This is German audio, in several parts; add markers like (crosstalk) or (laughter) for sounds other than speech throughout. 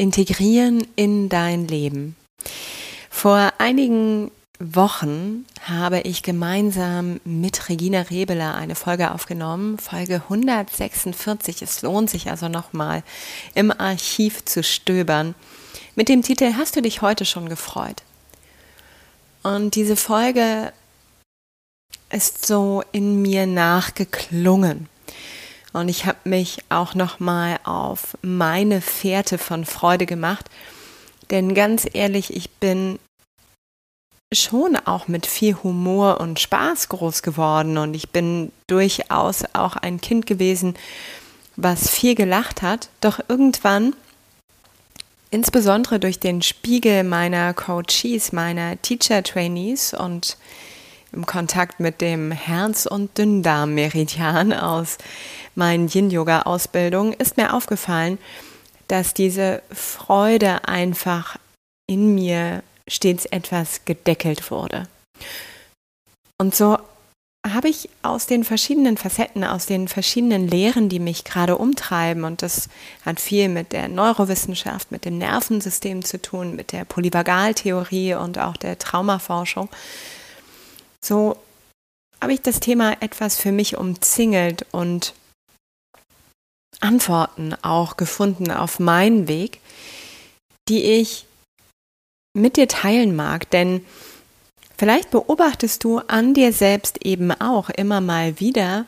integrieren in dein Leben. Vor einigen Wochen habe ich gemeinsam mit Regina Rebeler eine Folge aufgenommen, Folge 146. Es lohnt sich also nochmal im Archiv zu stöbern, mit dem Titel Hast du dich heute schon gefreut? Und diese Folge ist so in mir nachgeklungen. Und ich habe mich auch nochmal auf meine Fährte von Freude gemacht. Denn ganz ehrlich, ich bin schon auch mit viel Humor und Spaß groß geworden und ich bin durchaus auch ein Kind gewesen, was viel gelacht hat. Doch irgendwann, insbesondere durch den Spiegel meiner Coaches, meiner Teacher-Trainees und im Kontakt mit dem Herz- und Dünndarm-Meridian aus meinen Yin-Yoga-Ausbildungen ist mir aufgefallen, dass diese Freude einfach in mir stets etwas gedeckelt wurde. Und so habe ich aus den verschiedenen Facetten, aus den verschiedenen Lehren, die mich gerade umtreiben, und das hat viel mit der Neurowissenschaft, mit dem Nervensystem zu tun, mit der Polyvagaltheorie und auch der Traumaforschung, so habe ich das Thema etwas für mich umzingelt und Antworten auch gefunden auf meinen Weg, die ich mit dir teilen mag, denn vielleicht beobachtest du an dir selbst eben auch immer mal wieder,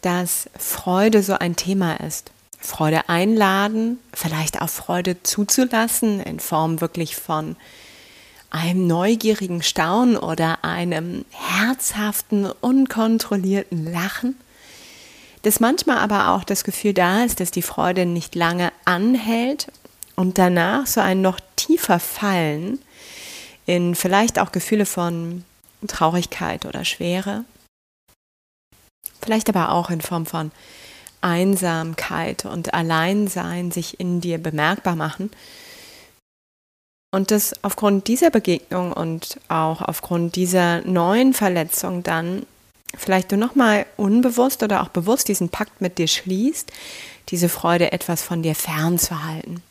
dass Freude so ein Thema ist. Freude einladen, vielleicht auch Freude zuzulassen in Form wirklich von einem neugierigen Staunen oder einem herzhaften, unkontrollierten Lachen, dass manchmal aber auch das Gefühl da ist, dass die Freude nicht lange anhält und danach so ein noch tiefer Fallen in vielleicht auch Gefühle von Traurigkeit oder Schwere, vielleicht aber auch in Form von Einsamkeit und Alleinsein sich in dir bemerkbar machen und dass aufgrund dieser Begegnung und auch aufgrund dieser neuen Verletzung dann vielleicht du nochmal unbewusst oder auch bewusst diesen Pakt mit dir schließt, diese Freude etwas von dir fernzuhalten.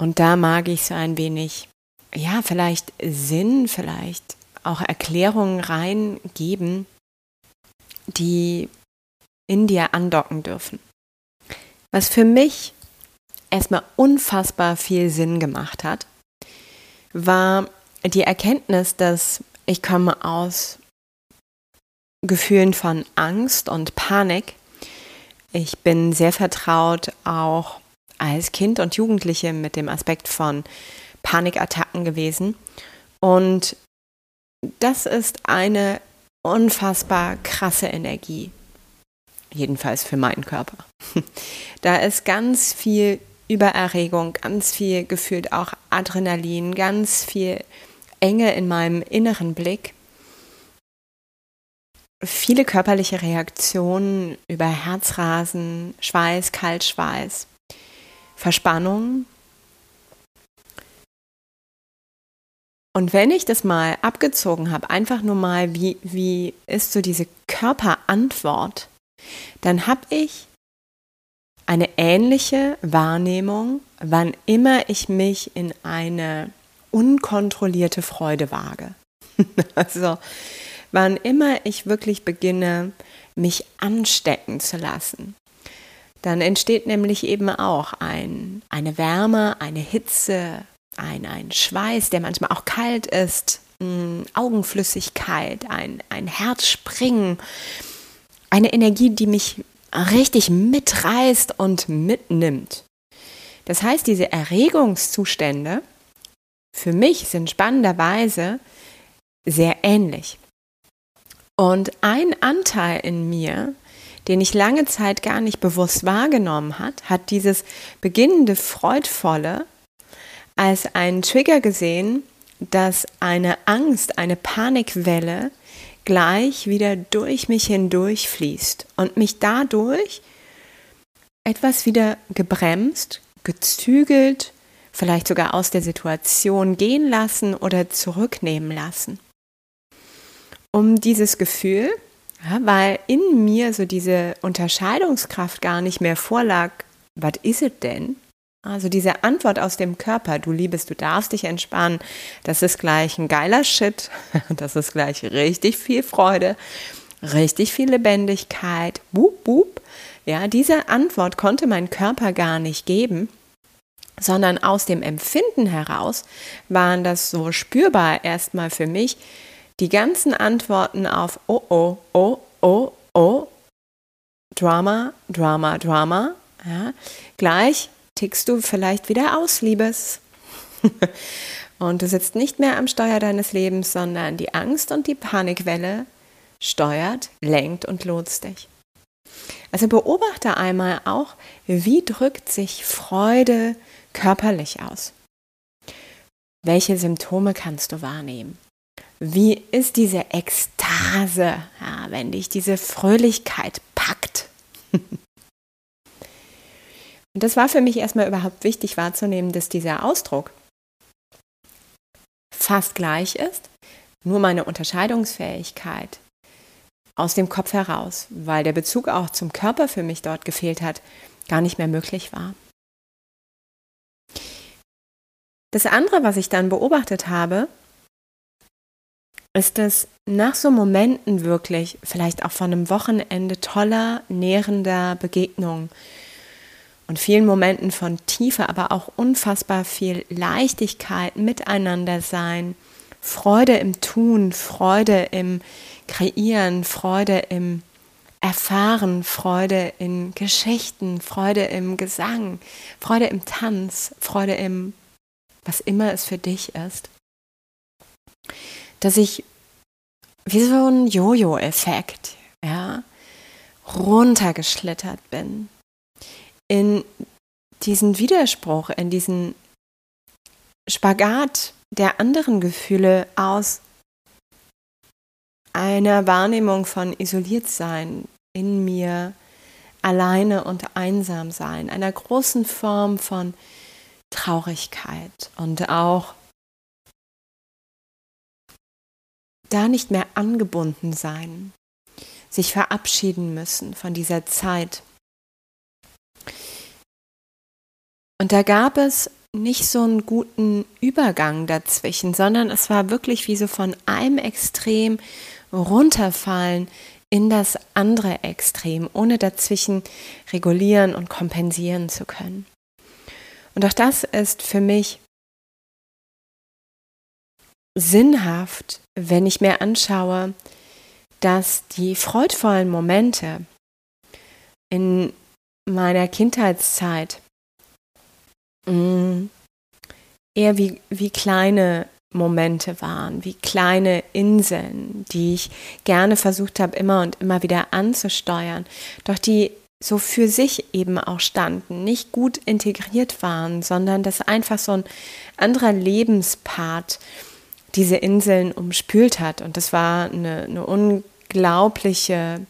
Und da mag ich so ein wenig, ja, vielleicht Sinn, vielleicht auch Erklärungen reingeben, die in dir andocken dürfen. Was für mich erstmal unfassbar viel Sinn gemacht hat, war die Erkenntnis, dass ich komme aus Gefühlen von Angst und Panik. Ich bin sehr vertraut auch als Kind und Jugendliche mit dem Aspekt von Panikattacken gewesen. Und das ist eine unfassbar krasse Energie. Jedenfalls für meinen Körper. (laughs) Da ist ganz viel Übererregung, ganz viel gefühlt auch Adrenalin, ganz viel Enge in meinem inneren Blick. Viele körperliche Reaktionen über Herzrasen, Schweiß, Kaltschweiß, Verspannung. Und wenn ich das mal abgezogen habe, einfach nur mal, wie, wie ist so diese Körperantwort, dann habe ich eine ähnliche Wahrnehmung, wann immer ich mich in eine unkontrollierte Freude wage. (laughs) also wann immer ich wirklich beginne, mich anstecken zu lassen, dann entsteht nämlich eben auch ein, eine Wärme, eine Hitze, ein, ein Schweiß, der manchmal auch kalt ist, mh, Augenflüssigkeit, ein, ein Herzspringen, eine Energie, die mich richtig mitreißt und mitnimmt. Das heißt, diese Erregungszustände für mich sind spannenderweise sehr ähnlich. Und ein Anteil in mir, den ich lange Zeit gar nicht bewusst wahrgenommen hat, hat dieses beginnende Freudvolle als einen Trigger gesehen, dass eine Angst, eine Panikwelle gleich wieder durch mich hindurch fließt und mich dadurch etwas wieder gebremst, gezügelt, vielleicht sogar aus der Situation gehen lassen oder zurücknehmen lassen. Um dieses Gefühl, ja, weil in mir so diese Unterscheidungskraft gar nicht mehr vorlag, was ist es denn? Also diese Antwort aus dem Körper, du Liebes, du darfst dich entspannen, das ist gleich ein geiler Shit, (laughs) das ist gleich richtig viel Freude, richtig viel Lebendigkeit, wup, wup. Ja, diese Antwort konnte mein Körper gar nicht geben, sondern aus dem Empfinden heraus waren das so spürbar erstmal für mich die ganzen Antworten auf oh oh, oh, oh, oh, Drama, Drama, Drama, ja, gleich tickst du vielleicht wieder aus, Liebes. (laughs) und du sitzt nicht mehr am Steuer deines Lebens, sondern die Angst und die Panikwelle steuert, lenkt und lotst dich. Also beobachte einmal auch, wie drückt sich Freude körperlich aus. Welche Symptome kannst du wahrnehmen? Wie ist diese Ekstase, ja, wenn dich diese Fröhlichkeit packt? (laughs) Und das war für mich erstmal überhaupt wichtig wahrzunehmen, dass dieser Ausdruck fast gleich ist, nur meine Unterscheidungsfähigkeit aus dem Kopf heraus, weil der Bezug auch zum Körper für mich dort gefehlt hat, gar nicht mehr möglich war. Das andere, was ich dann beobachtet habe, ist es nach so Momenten wirklich, vielleicht auch von einem Wochenende toller, nährender Begegnung, und vielen Momenten von Tiefe, aber auch unfassbar viel Leichtigkeit, Miteinander sein, Freude im Tun, Freude im Kreieren, Freude im Erfahren, Freude in Geschichten, Freude im Gesang, Freude im Tanz, Freude im, was immer es für dich ist. Dass ich wie so ein Jojo-Effekt, ja, runtergeschlittert bin in diesen Widerspruch, in diesen Spagat der anderen Gefühle aus einer Wahrnehmung von isoliert sein in mir, alleine und einsam sein, einer großen Form von Traurigkeit und auch da nicht mehr angebunden sein, sich verabschieden müssen von dieser Zeit, Und da gab es nicht so einen guten Übergang dazwischen, sondern es war wirklich wie so von einem Extrem runterfallen in das andere Extrem, ohne dazwischen regulieren und kompensieren zu können. Und auch das ist für mich sinnhaft, wenn ich mir anschaue, dass die freudvollen Momente in meiner Kindheitszeit Mm. eher wie, wie kleine Momente waren, wie kleine Inseln, die ich gerne versucht habe, immer und immer wieder anzusteuern, doch die so für sich eben auch standen, nicht gut integriert waren, sondern dass einfach so ein anderer Lebenspart diese Inseln umspült hat. Und das war eine, eine unglaubliche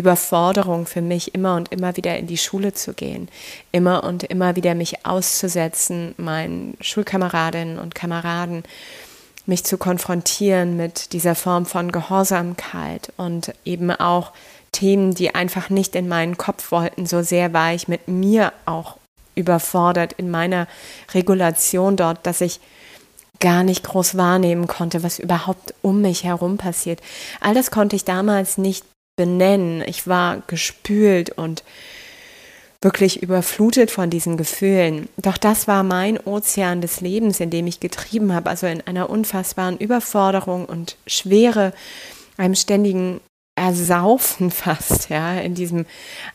Überforderung für mich, immer und immer wieder in die Schule zu gehen, immer und immer wieder mich auszusetzen, meinen Schulkameradinnen und Kameraden, mich zu konfrontieren mit dieser Form von Gehorsamkeit und eben auch Themen, die einfach nicht in meinen Kopf wollten. So sehr war ich mit mir auch überfordert in meiner Regulation dort, dass ich gar nicht groß wahrnehmen konnte, was überhaupt um mich herum passiert. All das konnte ich damals nicht benennen. Ich war gespült und wirklich überflutet von diesen Gefühlen. Doch das war mein Ozean des Lebens, in dem ich getrieben habe, also in einer unfassbaren Überforderung und Schwere, einem ständigen Ersaufen (laughs) fast, ja, in diesem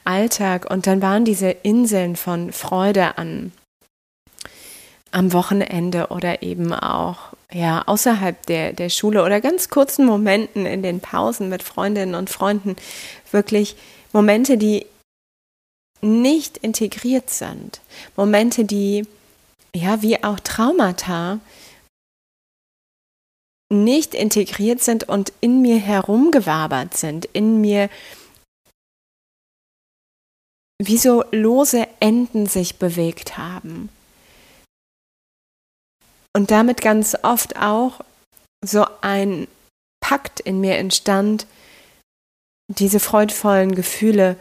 Alltag. Und dann waren diese Inseln von Freude an am Wochenende oder eben auch ja, außerhalb der, der Schule oder ganz kurzen Momenten in den Pausen mit Freundinnen und Freunden wirklich Momente, die nicht integriert sind, Momente, die ja wie auch Traumata nicht integriert sind und in mir herumgewabert sind, in mir wie so lose Enden sich bewegt haben. Und damit ganz oft auch so ein Pakt in mir entstand, diese freudvollen Gefühle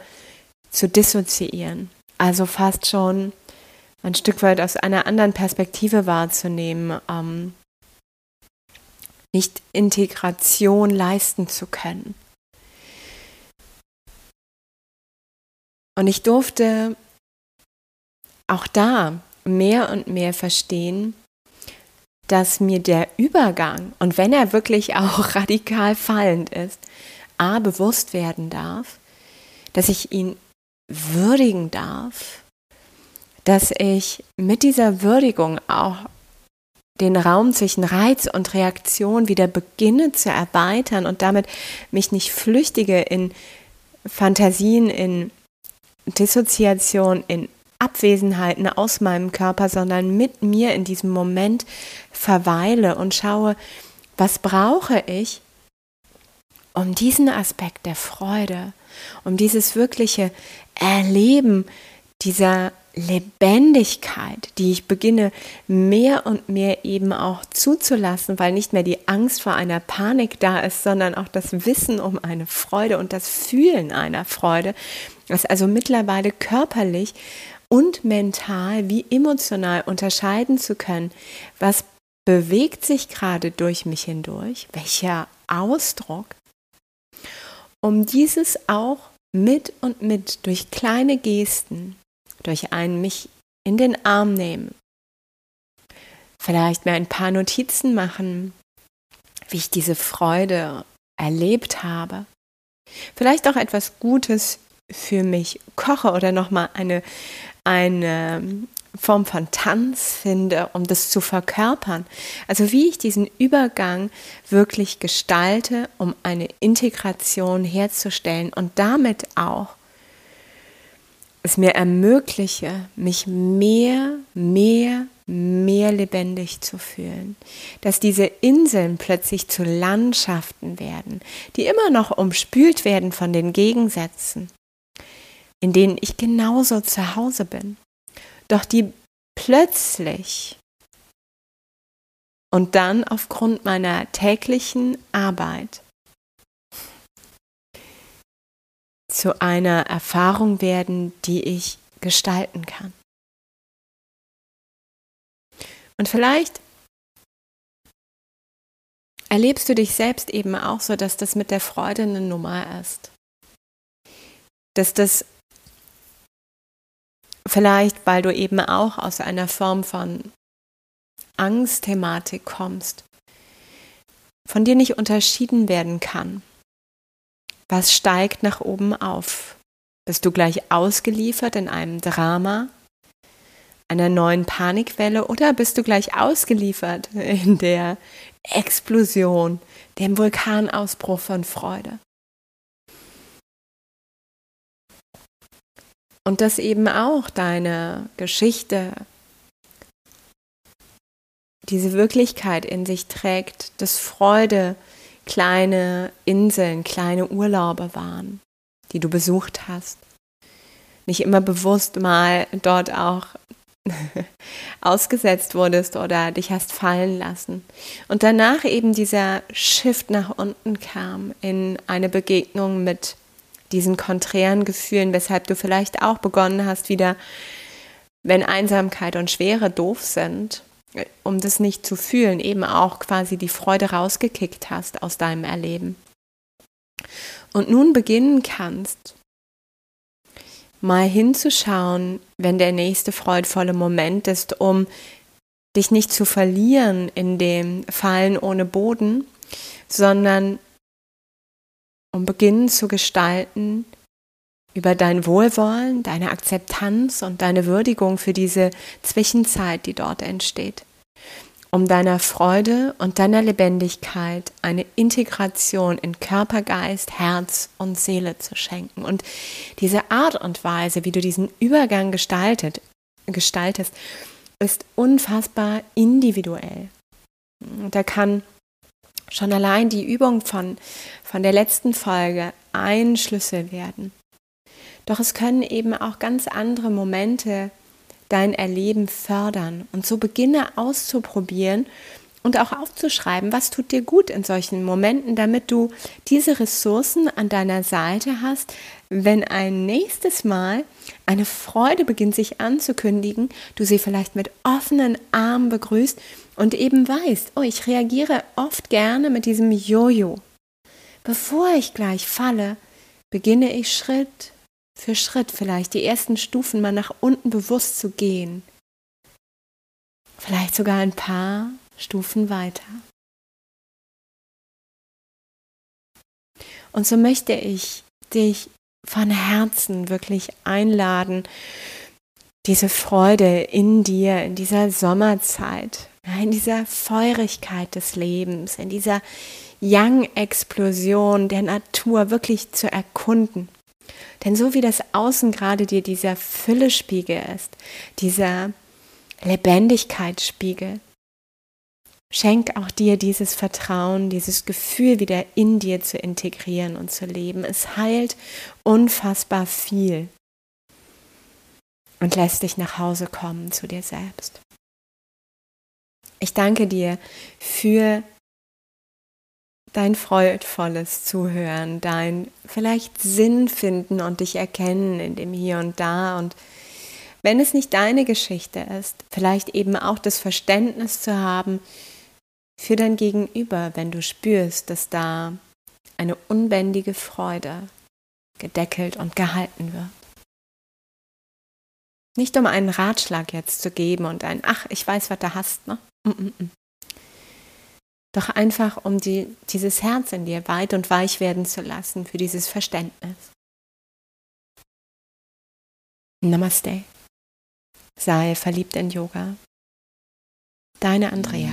zu dissoziieren. Also fast schon ein Stück weit aus einer anderen Perspektive wahrzunehmen, ähm, nicht Integration leisten zu können. Und ich durfte auch da mehr und mehr verstehen, dass mir der Übergang, und wenn er wirklich auch (laughs) radikal fallend ist, a bewusst werden darf, dass ich ihn würdigen darf, dass ich mit dieser Würdigung auch den Raum zwischen Reiz und Reaktion wieder beginne zu erweitern und damit mich nicht flüchtige in Fantasien, in Dissoziation, in Abwesenheiten aus meinem Körper, sondern mit mir in diesem Moment verweile und schaue, was brauche ich, um diesen Aspekt der Freude, um dieses wirkliche Erleben dieser Lebendigkeit, die ich beginne mehr und mehr eben auch zuzulassen, weil nicht mehr die Angst vor einer Panik da ist, sondern auch das Wissen um eine Freude und das Fühlen einer Freude, das also mittlerweile körperlich und mental wie emotional unterscheiden zu können, was bewegt sich gerade durch mich hindurch, welcher Ausdruck, um dieses auch mit und mit durch kleine Gesten durch ein mich in den Arm nehmen. Vielleicht mir ein paar Notizen machen, wie ich diese Freude erlebt habe. Vielleicht auch etwas Gutes für mich koche oder nochmal eine, eine Form von Tanz finde, um das zu verkörpern. Also wie ich diesen Übergang wirklich gestalte, um eine Integration herzustellen und damit auch es mir ermögliche, mich mehr, mehr, mehr lebendig zu fühlen. Dass diese Inseln plötzlich zu Landschaften werden, die immer noch umspült werden von den Gegensätzen, in denen ich genauso zu Hause bin. Doch die plötzlich und dann aufgrund meiner täglichen Arbeit zu einer Erfahrung werden, die ich gestalten kann. Und vielleicht erlebst du dich selbst eben auch so, dass das mit der Freude eine Nummer ist. Dass das vielleicht, weil du eben auch aus einer Form von Angstthematik kommst, von dir nicht unterschieden werden kann. Was steigt nach oben auf? Bist du gleich ausgeliefert in einem Drama, einer neuen Panikwelle oder bist du gleich ausgeliefert in der Explosion, dem Vulkanausbruch von Freude? Und dass eben auch deine Geschichte diese Wirklichkeit in sich trägt, dass Freude kleine Inseln, kleine Urlaube waren, die du besucht hast. Nicht immer bewusst mal dort auch (laughs) ausgesetzt wurdest oder dich hast fallen lassen. Und danach eben dieser Shift nach unten kam in eine Begegnung mit diesen konträren Gefühlen, weshalb du vielleicht auch begonnen hast, wieder, wenn Einsamkeit und Schwere doof sind, um das nicht zu fühlen, eben auch quasi die Freude rausgekickt hast aus deinem Erleben. Und nun beginnen kannst, mal hinzuschauen, wenn der nächste freudvolle Moment ist, um dich nicht zu verlieren in dem Fallen ohne Boden, sondern um beginnen zu gestalten über dein Wohlwollen, deine Akzeptanz und deine Würdigung für diese Zwischenzeit, die dort entsteht. um deiner Freude und deiner Lebendigkeit eine Integration in Körper, Geist, Herz und Seele zu schenken. Und diese Art und Weise, wie du diesen Übergang gestaltet, gestaltest, ist unfassbar individuell. Und da kann schon allein die Übung von, von der letzten Folge ein Schlüssel werden. Doch es können eben auch ganz andere Momente dein Erleben fördern. Und so beginne auszuprobieren und auch aufzuschreiben, was tut dir gut in solchen Momenten, damit du diese Ressourcen an deiner Seite hast, wenn ein nächstes Mal eine Freude beginnt sich anzukündigen, du sie vielleicht mit offenen Armen begrüßt und eben weißt, oh, ich reagiere oft gerne mit diesem Jojo. Bevor ich gleich falle, beginne ich Schritt für Schritt vielleicht die ersten Stufen mal nach unten bewusst zu gehen. Vielleicht sogar ein paar Stufen weiter. Und so möchte ich dich von Herzen wirklich einladen, diese Freude in dir, in dieser Sommerzeit, in dieser Feurigkeit des Lebens, in dieser Young-Explosion der Natur wirklich zu erkunden. Denn so wie das Außen gerade dir dieser Füllespiegel ist, dieser Lebendigkeitsspiegel, schenk auch dir dieses Vertrauen, dieses Gefühl wieder in dir zu integrieren und zu leben. Es heilt unfassbar viel und lässt dich nach Hause kommen zu dir selbst. Ich danke dir für dein freudvolles Zuhören, dein vielleicht Sinn finden und dich erkennen in dem Hier und Da und wenn es nicht deine Geschichte ist, vielleicht eben auch das Verständnis zu haben für dein Gegenüber, wenn du spürst, dass da eine unbändige Freude gedeckelt und gehalten wird. Nicht um einen Ratschlag jetzt zu geben und ein, ach, ich weiß, was du hast, ne? Mm -mm. mm doch einfach um die, dieses Herz in dir weit und weich werden zu lassen für dieses Verständnis. Namaste. Sei verliebt in Yoga. Deine Andrea.